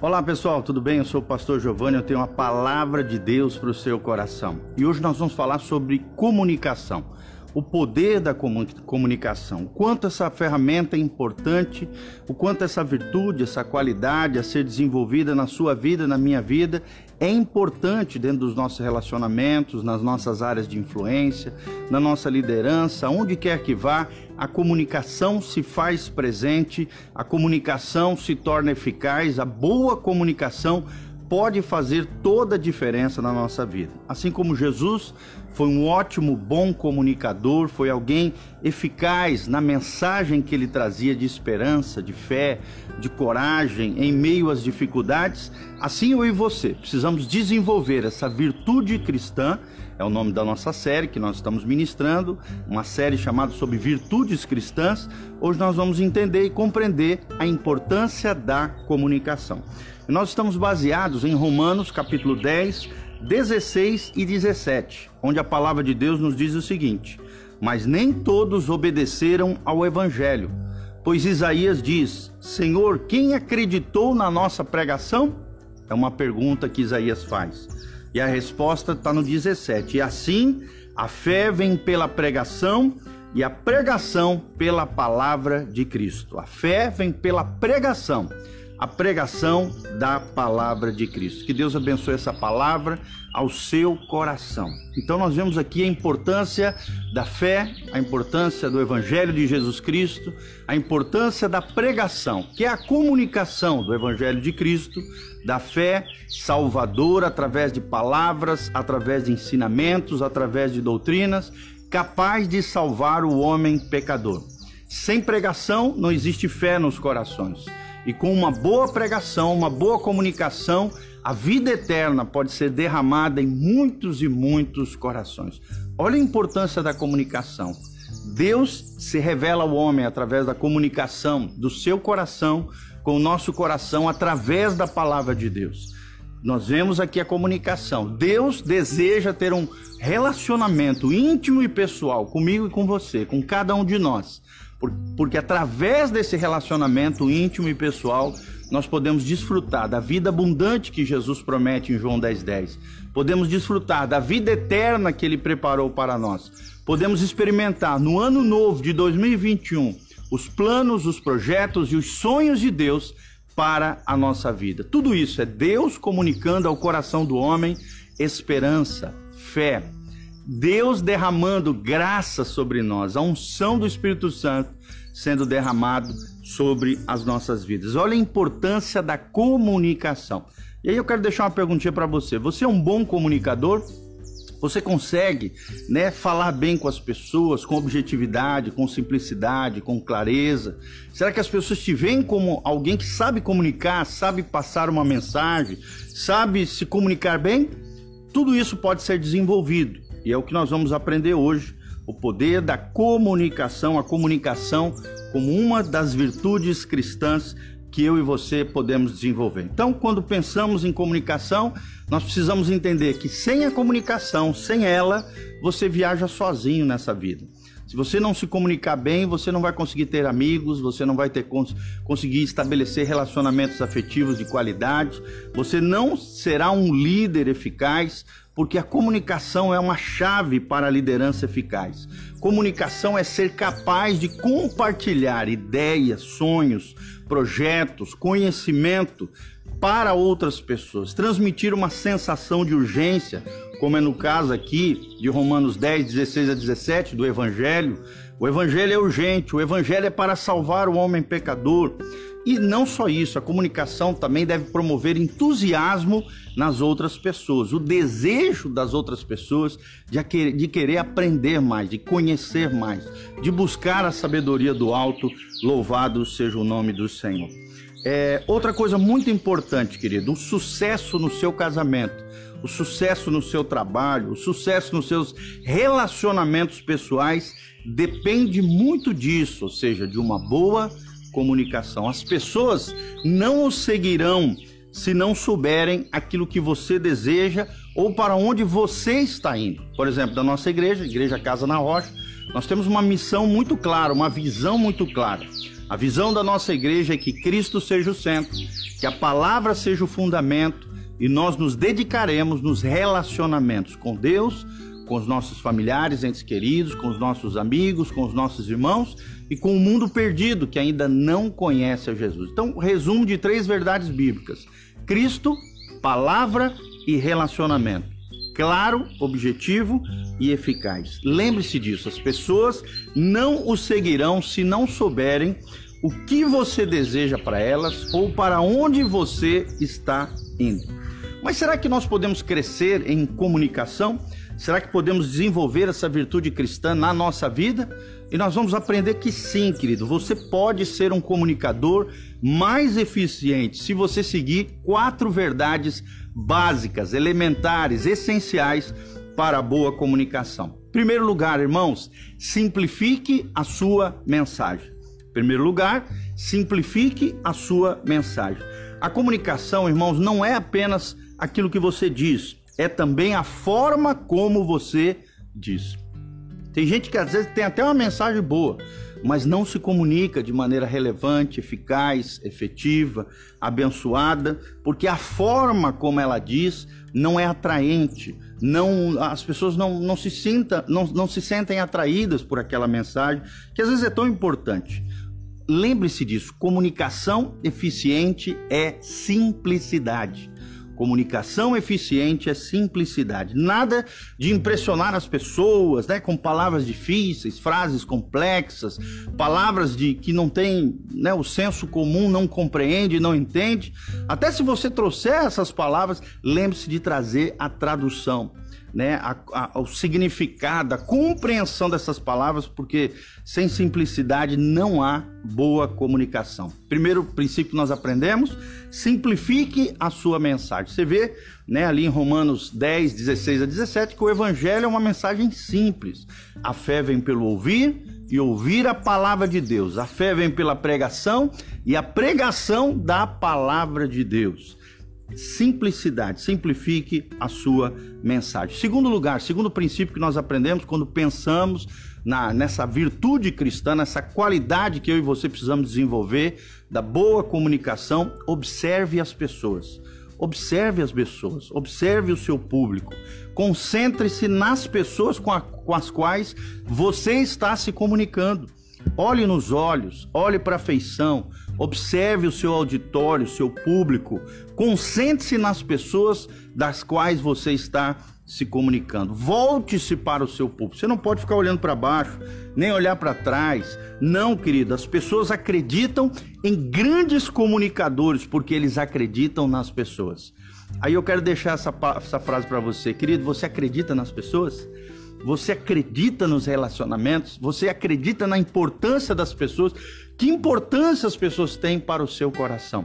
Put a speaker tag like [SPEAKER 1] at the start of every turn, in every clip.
[SPEAKER 1] Olá pessoal, tudo bem? Eu sou o pastor Giovanni, eu tenho uma palavra de Deus para o seu coração. E hoje nós vamos falar sobre comunicação, o poder da comunicação, o quanto essa ferramenta é importante, o quanto essa virtude, essa qualidade a ser desenvolvida na sua vida, na minha vida, é importante dentro dos nossos relacionamentos, nas nossas áreas de influência, na nossa liderança, onde quer que vá, a comunicação se faz presente, a comunicação se torna eficaz, a boa comunicação pode fazer toda a diferença na nossa vida. Assim como Jesus foi um ótimo, bom comunicador, foi alguém eficaz na mensagem que ele trazia de esperança, de fé, de coragem em meio às dificuldades, assim eu e você precisamos desenvolver essa virtude cristã. É o nome da nossa série que nós estamos ministrando, uma série chamada sobre virtudes cristãs. Hoje nós vamos entender e compreender a importância da comunicação. Nós estamos baseados em Romanos capítulo 10, 16 e 17, onde a palavra de Deus nos diz o seguinte: Mas nem todos obedeceram ao evangelho, pois Isaías diz: Senhor, quem acreditou na nossa pregação? É uma pergunta que Isaías faz. E a resposta está no 17. E assim, a fé vem pela pregação e a pregação pela palavra de Cristo. A fé vem pela pregação a pregação da palavra de Cristo. Que Deus abençoe essa palavra ao seu coração. Então nós vemos aqui a importância da fé, a importância do evangelho de Jesus Cristo, a importância da pregação, que é a comunicação do evangelho de Cristo, da fé salvadora através de palavras, através de ensinamentos, através de doutrinas, capaz de salvar o homem pecador. Sem pregação não existe fé nos corações. E com uma boa pregação, uma boa comunicação, a vida eterna pode ser derramada em muitos e muitos corações. Olha a importância da comunicação. Deus se revela ao homem através da comunicação do seu coração com o nosso coração através da palavra de Deus. Nós vemos aqui a comunicação. Deus deseja ter um relacionamento íntimo e pessoal comigo e com você, com cada um de nós porque através desse relacionamento íntimo e pessoal, nós podemos desfrutar da vida abundante que Jesus promete em João 10,10. 10. Podemos desfrutar da vida eterna que ele preparou para nós. Podemos experimentar no ano novo de 2021 os planos, os projetos e os sonhos de Deus para a nossa vida. Tudo isso é Deus comunicando ao coração do homem esperança, fé, Deus derramando graça sobre nós, a unção do Espírito Santo sendo derramado sobre as nossas vidas. Olha a importância da comunicação. E aí eu quero deixar uma perguntinha para você. Você é um bom comunicador? Você consegue, né, falar bem com as pessoas, com objetividade, com simplicidade, com clareza? Será que as pessoas te veem como alguém que sabe comunicar, sabe passar uma mensagem, sabe se comunicar bem? Tudo isso pode ser desenvolvido e é o que nós vamos aprender hoje: o poder da comunicação, a comunicação como uma das virtudes cristãs que eu e você podemos desenvolver. Então, quando pensamos em comunicação, nós precisamos entender que sem a comunicação, sem ela, você viaja sozinho nessa vida. Se você não se comunicar bem, você não vai conseguir ter amigos, você não vai ter cons conseguir estabelecer relacionamentos afetivos de qualidade, você não será um líder eficaz, porque a comunicação é uma chave para a liderança eficaz. Comunicação é ser capaz de compartilhar ideias, sonhos, projetos, conhecimento para outras pessoas, transmitir uma sensação de urgência, como é no caso aqui de Romanos 10, 16 a 17 do Evangelho. O Evangelho é urgente, o Evangelho é para salvar o homem pecador. E não só isso, a comunicação também deve promover entusiasmo nas outras pessoas, o desejo das outras pessoas de, querer aprender mais, de conhecer mais, de buscar a sabedoria do alto. Louvado seja o nome do Senhor. É, outra coisa muito importante, querido, o sucesso no seu casamento, o sucesso no seu trabalho, o sucesso nos seus relacionamentos pessoais depende muito disso, ou seja, de uma boa comunicação. As pessoas não o seguirão se não souberem aquilo que você deseja ou para onde você está indo. Por exemplo, da nossa igreja, Igreja Casa na Rocha, nós temos uma missão muito clara, uma visão muito clara. A visão da nossa igreja é que Cristo seja o centro, que a palavra seja o fundamento e nós nos dedicaremos nos relacionamentos com Deus, com os nossos familiares, entes queridos, com os nossos amigos, com os nossos irmãos e com o mundo perdido que ainda não conhece a Jesus. Então, resumo de três verdades bíblicas: Cristo, palavra e relacionamento. Claro, objetivo e eficaz. Lembre-se disso, as pessoas não o seguirão se não souberem o que você deseja para elas ou para onde você está indo. Mas será que nós podemos crescer em comunicação? Será que podemos desenvolver essa virtude cristã na nossa vida? E nós vamos aprender que sim, querido, você pode ser um comunicador mais eficiente se você seguir quatro verdades básicas, elementares, essenciais para a boa comunicação. Primeiro lugar, irmãos, simplifique a sua mensagem. Primeiro lugar, simplifique a sua mensagem. A comunicação, irmãos, não é apenas aquilo que você diz, é também a forma como você diz. Tem gente que às vezes tem até uma mensagem boa, mas não se comunica de maneira relevante, eficaz, efetiva, abençoada, porque a forma como ela diz não é atraente, não as pessoas não, não se sinta, não, não se sentem atraídas por aquela mensagem que às vezes é tão importante. Lembre-se disso, comunicação eficiente é simplicidade. Comunicação eficiente é simplicidade. Nada de impressionar as pessoas, né, com palavras difíceis, frases complexas, palavras de que não tem, né, o senso comum não compreende, não entende. Até se você trouxer essas palavras, lembre-se de trazer a tradução né, a, a, o significado, a compreensão dessas palavras, porque sem simplicidade não há boa comunicação. Primeiro princípio que nós aprendemos, simplifique a sua mensagem. Você vê né, ali em Romanos 10, 16 a 17 que o evangelho é uma mensagem simples. A fé vem pelo ouvir e ouvir a palavra de Deus. A fé vem pela pregação e a pregação da palavra de Deus simplicidade, simplifique a sua mensagem. Segundo lugar, segundo princípio que nós aprendemos quando pensamos na, nessa virtude cristã, nessa qualidade que eu e você precisamos desenvolver da boa comunicação, observe as pessoas. Observe as pessoas, observe o seu público, concentre-se nas pessoas com, a, com as quais você está se comunicando. Olhe nos olhos, olhe para a feição, observe o seu auditório, o seu público, concentre-se nas pessoas das quais você está se comunicando. Volte-se para o seu público. Você não pode ficar olhando para baixo, nem olhar para trás. Não, querido, as pessoas acreditam em grandes comunicadores porque eles acreditam nas pessoas. Aí eu quero deixar essa, essa frase para você, querido. Você acredita nas pessoas? Você acredita nos relacionamentos? Você acredita na importância das pessoas? Que importância as pessoas têm para o seu coração?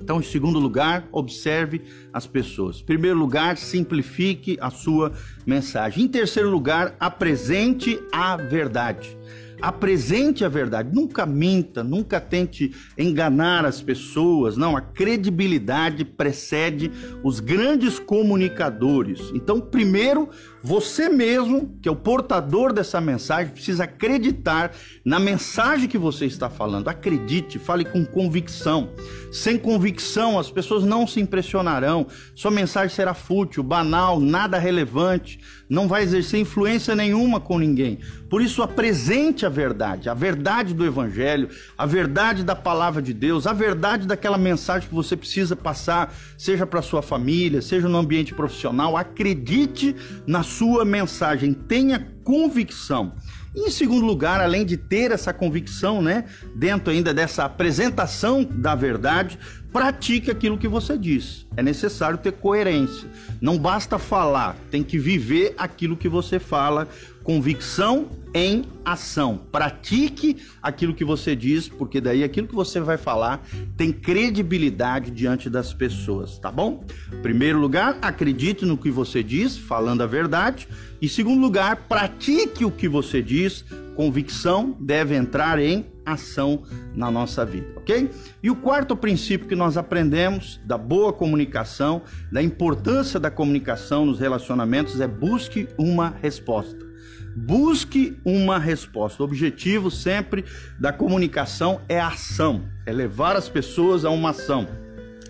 [SPEAKER 1] Então, em segundo lugar, observe as pessoas. Em primeiro lugar, simplifique a sua mensagem. Em terceiro lugar, apresente a verdade apresente a verdade, nunca minta, nunca tente enganar as pessoas. Não, a credibilidade precede os grandes comunicadores. Então, primeiro, você mesmo, que é o portador dessa mensagem, precisa acreditar na mensagem que você está falando. Acredite, fale com convicção. Sem convicção, as pessoas não se impressionarão. Sua mensagem será fútil, banal, nada relevante, não vai exercer influência nenhuma com ninguém. Por isso, apresente a verdade, a verdade do Evangelho, a verdade da palavra de Deus, a verdade daquela mensagem que você precisa passar, seja para sua família, seja no ambiente profissional. Acredite na sua mensagem, tenha convicção. E em segundo lugar, além de ter essa convicção, né, dentro ainda dessa apresentação da verdade, pratique aquilo que você diz. É necessário ter coerência. Não basta falar, tem que viver aquilo que você fala. Convicção em ação. Pratique aquilo que você diz, porque daí aquilo que você vai falar tem credibilidade diante das pessoas, tá bom? Primeiro lugar, acredite no que você diz, falando a verdade. E segundo lugar, pratique o que você diz. Convicção deve entrar em ação na nossa vida, ok? E o quarto princípio que nós aprendemos da boa comunicação, da importância da comunicação nos relacionamentos é busque uma resposta. Busque uma resposta. O objetivo sempre da comunicação é ação, é levar as pessoas a uma ação,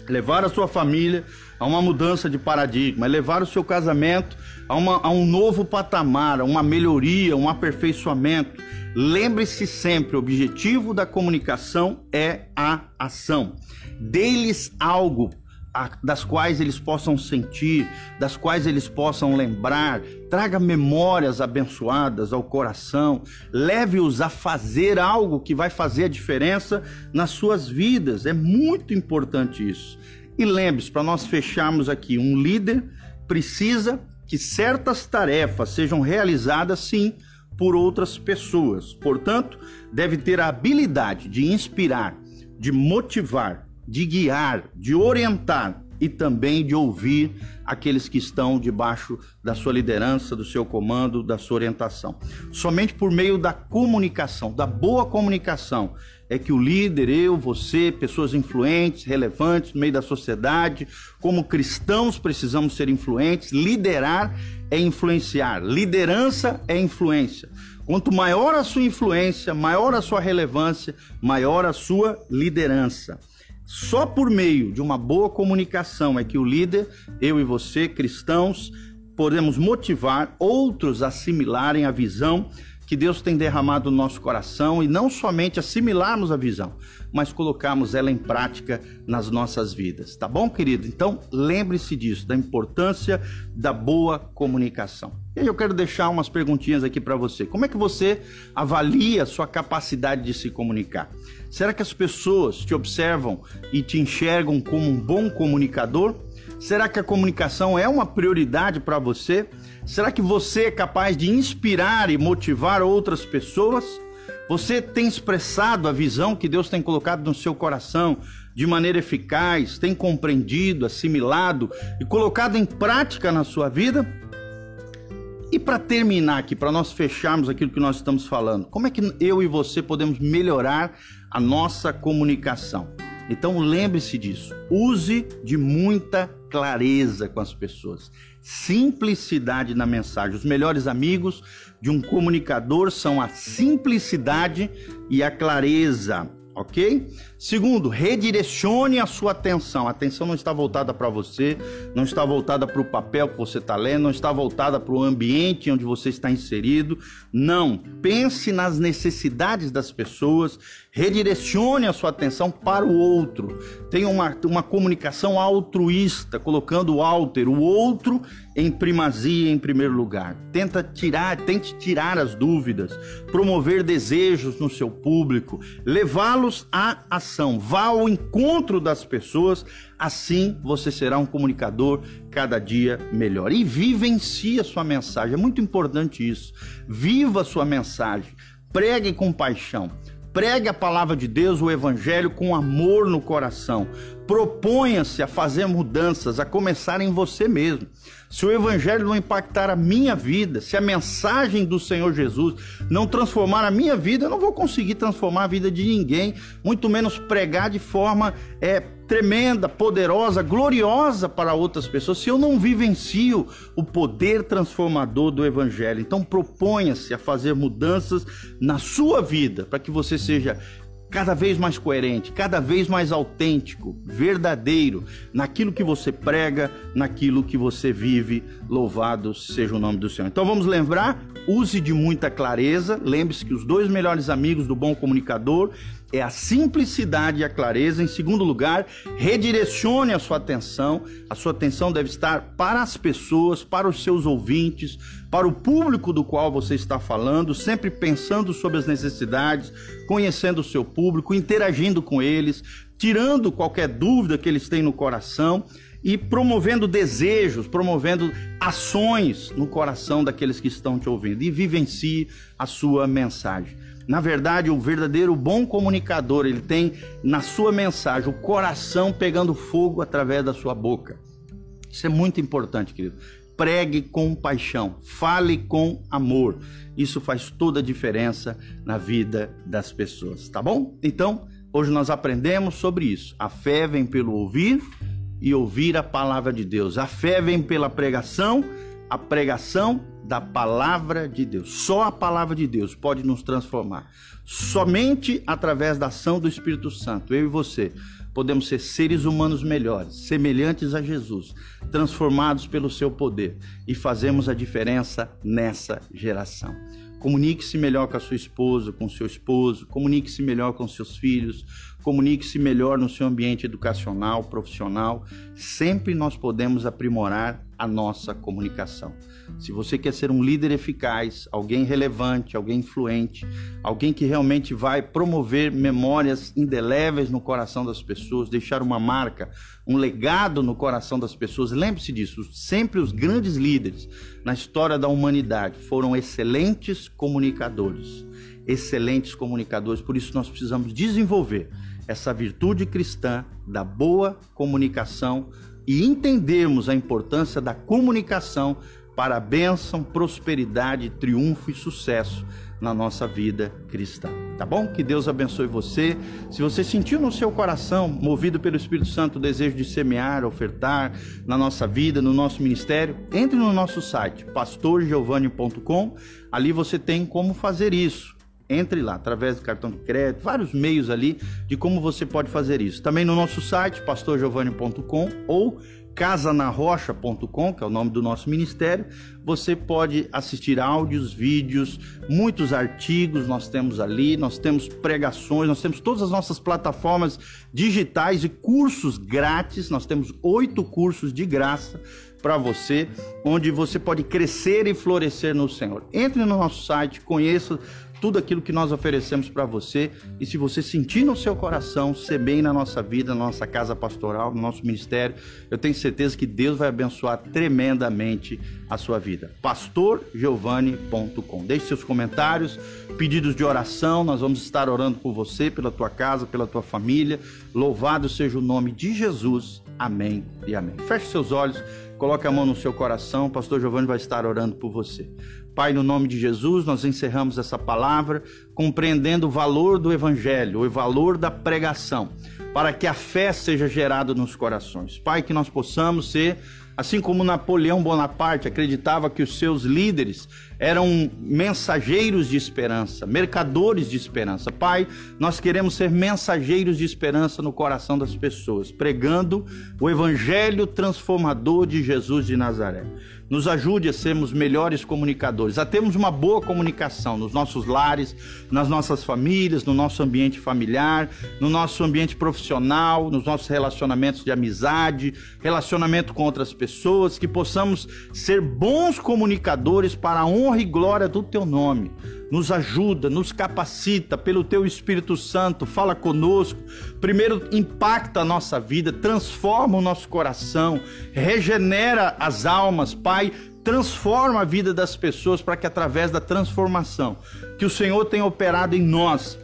[SPEAKER 1] levar a sua família a uma mudança de paradigma, é levar o seu casamento a, uma, a um novo patamar, a uma melhoria, um aperfeiçoamento. Lembre-se sempre: o objetivo da comunicação é a ação. Dê-lhes algo das quais eles possam sentir, das quais eles possam lembrar, traga memórias abençoadas ao coração, leve-os a fazer algo que vai fazer a diferença nas suas vidas. É muito importante isso. E lembre-se, para nós fecharmos aqui, um líder precisa que certas tarefas sejam realizadas sim por outras pessoas. Portanto, deve ter a habilidade de inspirar, de motivar, de guiar, de orientar e também de ouvir aqueles que estão debaixo da sua liderança, do seu comando, da sua orientação. Somente por meio da comunicação, da boa comunicação, é que o líder, eu, você, pessoas influentes, relevantes no meio da sociedade, como cristãos precisamos ser influentes, liderar é influenciar, liderança é influência. Quanto maior a sua influência, maior a sua relevância, maior a sua liderança. Só por meio de uma boa comunicação é que o líder, eu e você, cristãos, podemos motivar outros a assimilarem a visão que Deus tem derramado no nosso coração e não somente assimilarmos a visão, mas colocarmos ela em prática nas nossas vidas. Tá bom, querido? Então, lembre-se disso, da importância da boa comunicação. E aí eu quero deixar umas perguntinhas aqui para você. Como é que você avalia a sua capacidade de se comunicar? Será que as pessoas te observam e te enxergam como um bom comunicador? Será que a comunicação é uma prioridade para você? Será que você é capaz de inspirar e motivar outras pessoas? Você tem expressado a visão que Deus tem colocado no seu coração de maneira eficaz, tem compreendido, assimilado e colocado em prática na sua vida? E para terminar aqui, para nós fecharmos aquilo que nós estamos falando, como é que eu e você podemos melhorar a nossa comunicação? Então lembre-se disso. Use de muita clareza com as pessoas. Simplicidade na mensagem. Os melhores amigos de um comunicador são a simplicidade e a clareza ok? Segundo, redirecione a sua atenção. A atenção não está voltada para você, não está voltada para o papel que você está lendo, não está voltada para o ambiente onde você está inserido. Não. Pense nas necessidades das pessoas, redirecione a sua atenção para o outro. Tenha uma, uma comunicação altruísta, colocando o alter, o outro, em primazia, em primeiro lugar. Tenta tirar, tente tirar as dúvidas, promover desejos no seu público, levá-los à ação. Vá ao encontro das pessoas, assim você será um comunicador cada dia melhor. E vivencie a sua mensagem, é muito importante isso. Viva a sua mensagem, pregue com paixão. Pregue a palavra de Deus, o Evangelho, com amor no coração. Proponha-se a fazer mudanças, a começar em você mesmo. Se o Evangelho não impactar a minha vida, se a mensagem do Senhor Jesus não transformar a minha vida, eu não vou conseguir transformar a vida de ninguém, muito menos pregar de forma é, tremenda, poderosa, gloriosa para outras pessoas, se eu não vivencio o poder transformador do Evangelho. Então proponha-se a fazer mudanças na sua vida para que você seja cada vez mais coerente, cada vez mais autêntico, verdadeiro naquilo que você prega, naquilo que você vive. Louvado seja o nome do Senhor. Então vamos lembrar, use de muita clareza. Lembre-se que os dois melhores amigos do bom comunicador é a simplicidade e a clareza. Em segundo lugar, redirecione a sua atenção. A sua atenção deve estar para as pessoas, para os seus ouvintes, para o público do qual você está falando, sempre pensando sobre as necessidades, conhecendo o seu público, interagindo com eles, tirando qualquer dúvida que eles têm no coração e promovendo desejos, promovendo ações no coração daqueles que estão te ouvindo e vivencie a sua mensagem. Na verdade, o verdadeiro bom comunicador, ele tem na sua mensagem o coração pegando fogo através da sua boca. Isso é muito importante, querido. Pregue com paixão, fale com amor. Isso faz toda a diferença na vida das pessoas, tá bom? Então, hoje nós aprendemos sobre isso. A fé vem pelo ouvir e ouvir a palavra de Deus. A fé vem pela pregação, a pregação da palavra de Deus. Só a palavra de Deus pode nos transformar. Somente através da ação do Espírito Santo, eu e você, podemos ser seres humanos melhores, semelhantes a Jesus, transformados pelo seu poder e fazemos a diferença nessa geração. Comunique-se melhor com a sua esposa, com seu esposo, comunique-se melhor com seus filhos, comunique-se melhor no seu ambiente educacional, profissional. Sempre nós podemos aprimorar a nossa comunicação. Se você quer ser um líder eficaz, alguém relevante, alguém influente, alguém que realmente vai promover memórias indeléveis no coração das pessoas, deixar uma marca, um legado no coração das pessoas, lembre-se disso, sempre os grandes líderes na história da humanidade foram excelentes comunicadores. Excelentes comunicadores, por isso nós precisamos desenvolver essa virtude cristã da boa comunicação e entendermos a importância da comunicação para a bênção, prosperidade, triunfo e sucesso na nossa vida cristã. Tá bom? Que Deus abençoe você. Se você sentiu no seu coração, movido pelo Espírito Santo, o desejo de semear, ofertar na nossa vida, no nosso ministério, entre no nosso site pastorgiovanni.com. Ali você tem como fazer isso. Entre lá, através do cartão de crédito, vários meios ali de como você pode fazer isso. Também no nosso site, pastorgiovanni.com ou casanarrocha.com, que é o nome do nosso ministério, você pode assistir áudios, vídeos, muitos artigos nós temos ali, nós temos pregações, nós temos todas as nossas plataformas digitais e cursos grátis, nós temos oito cursos de graça para você, onde você pode crescer e florescer no Senhor. Entre no nosso site, conheça tudo aquilo que nós oferecemos para você. E se você sentir no seu coração, ser bem na nossa vida, na nossa casa pastoral, no nosso ministério, eu tenho certeza que Deus vai abençoar tremendamente a sua vida. pastorgiovanni.com. Deixe seus comentários, pedidos de oração, nós vamos estar orando por você, pela tua casa, pela tua família. Louvado seja o nome de Jesus. Amém e amém. Feche seus olhos, coloque a mão no seu coração, pastor Giovanni vai estar orando por você. Pai, no nome de Jesus, nós encerramos essa palavra compreendendo o valor do evangelho, o valor da pregação, para que a fé seja gerada nos corações. Pai, que nós possamos ser Assim como Napoleão Bonaparte acreditava que os seus líderes eram mensageiros de esperança, mercadores de esperança. Pai, nós queremos ser mensageiros de esperança no coração das pessoas, pregando o evangelho transformador de Jesus de Nazaré nos ajude a sermos melhores comunicadores, a termos uma boa comunicação nos nossos lares, nas nossas famílias, no nosso ambiente familiar, no nosso ambiente profissional, nos nossos relacionamentos de amizade, relacionamento com outras pessoas, que possamos ser bons comunicadores para a honra e glória do teu nome nos ajuda, nos capacita pelo teu Espírito Santo, fala conosco. Primeiro, impacta a nossa vida, transforma o nosso coração, regenera as almas, Pai. Transforma a vida das pessoas para que, através da transformação que o Senhor tem operado em nós,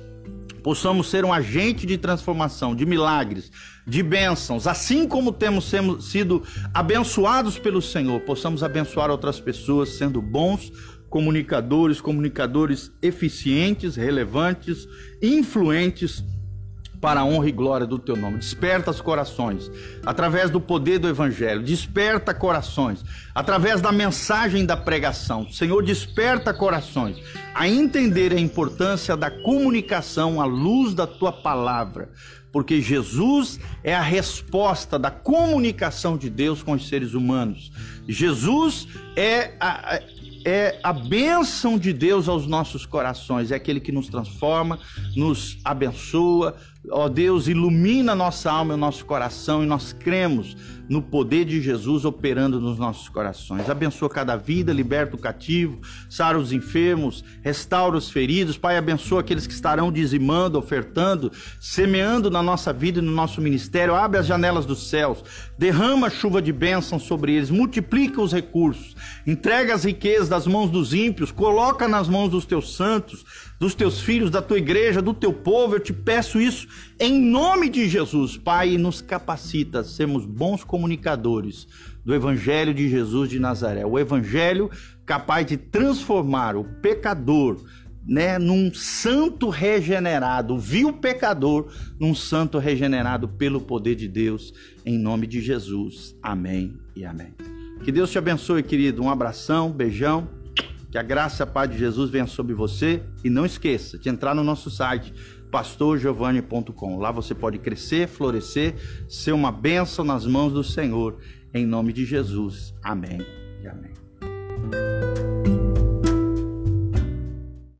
[SPEAKER 1] possamos ser um agente de transformação, de milagres, de bênçãos, assim como temos sido abençoados pelo Senhor, possamos abençoar outras pessoas sendo bons comunicadores, comunicadores eficientes, relevantes, influentes para a honra e glória do teu nome. Desperta os corações através do poder do evangelho. Desperta corações através da mensagem da pregação. Senhor, desperta corações a entender a importância da comunicação à luz da tua palavra. Porque Jesus é a resposta da comunicação de Deus com os seres humanos. Jesus é a, é a bênção de Deus aos nossos corações, é aquele que nos transforma, nos abençoa, Ó Deus, ilumina nossa alma e nosso coração e nós cremos no poder de Jesus operando nos nossos corações. Abençoa cada vida, liberta o cativo, sara os enfermos, restaura os feridos. Pai, abençoa aqueles que estarão dizimando, ofertando, semeando na nossa vida e no nosso ministério. Abre as janelas dos céus, derrama chuva de bênção sobre eles, multiplica os recursos, entrega as riquezas das mãos dos ímpios, coloca nas mãos dos teus santos dos teus filhos, da tua igreja, do teu povo. Eu te peço isso em nome de Jesus, Pai, nos capacita a sermos bons comunicadores do Evangelho de Jesus de Nazaré. O Evangelho capaz de transformar o pecador né, num santo regenerado, viu pecador num santo regenerado pelo poder de Deus, em nome de Jesus. Amém e amém. Que Deus te abençoe, querido. Um abração, beijão Que a graça e a paz de Jesus venha sobre você e não esqueça de entrar no nosso site pastorgiovanni.com. Lá você pode crescer, florescer, ser uma bênção nas mãos do Senhor. Em nome de Jesus. Amém e amém.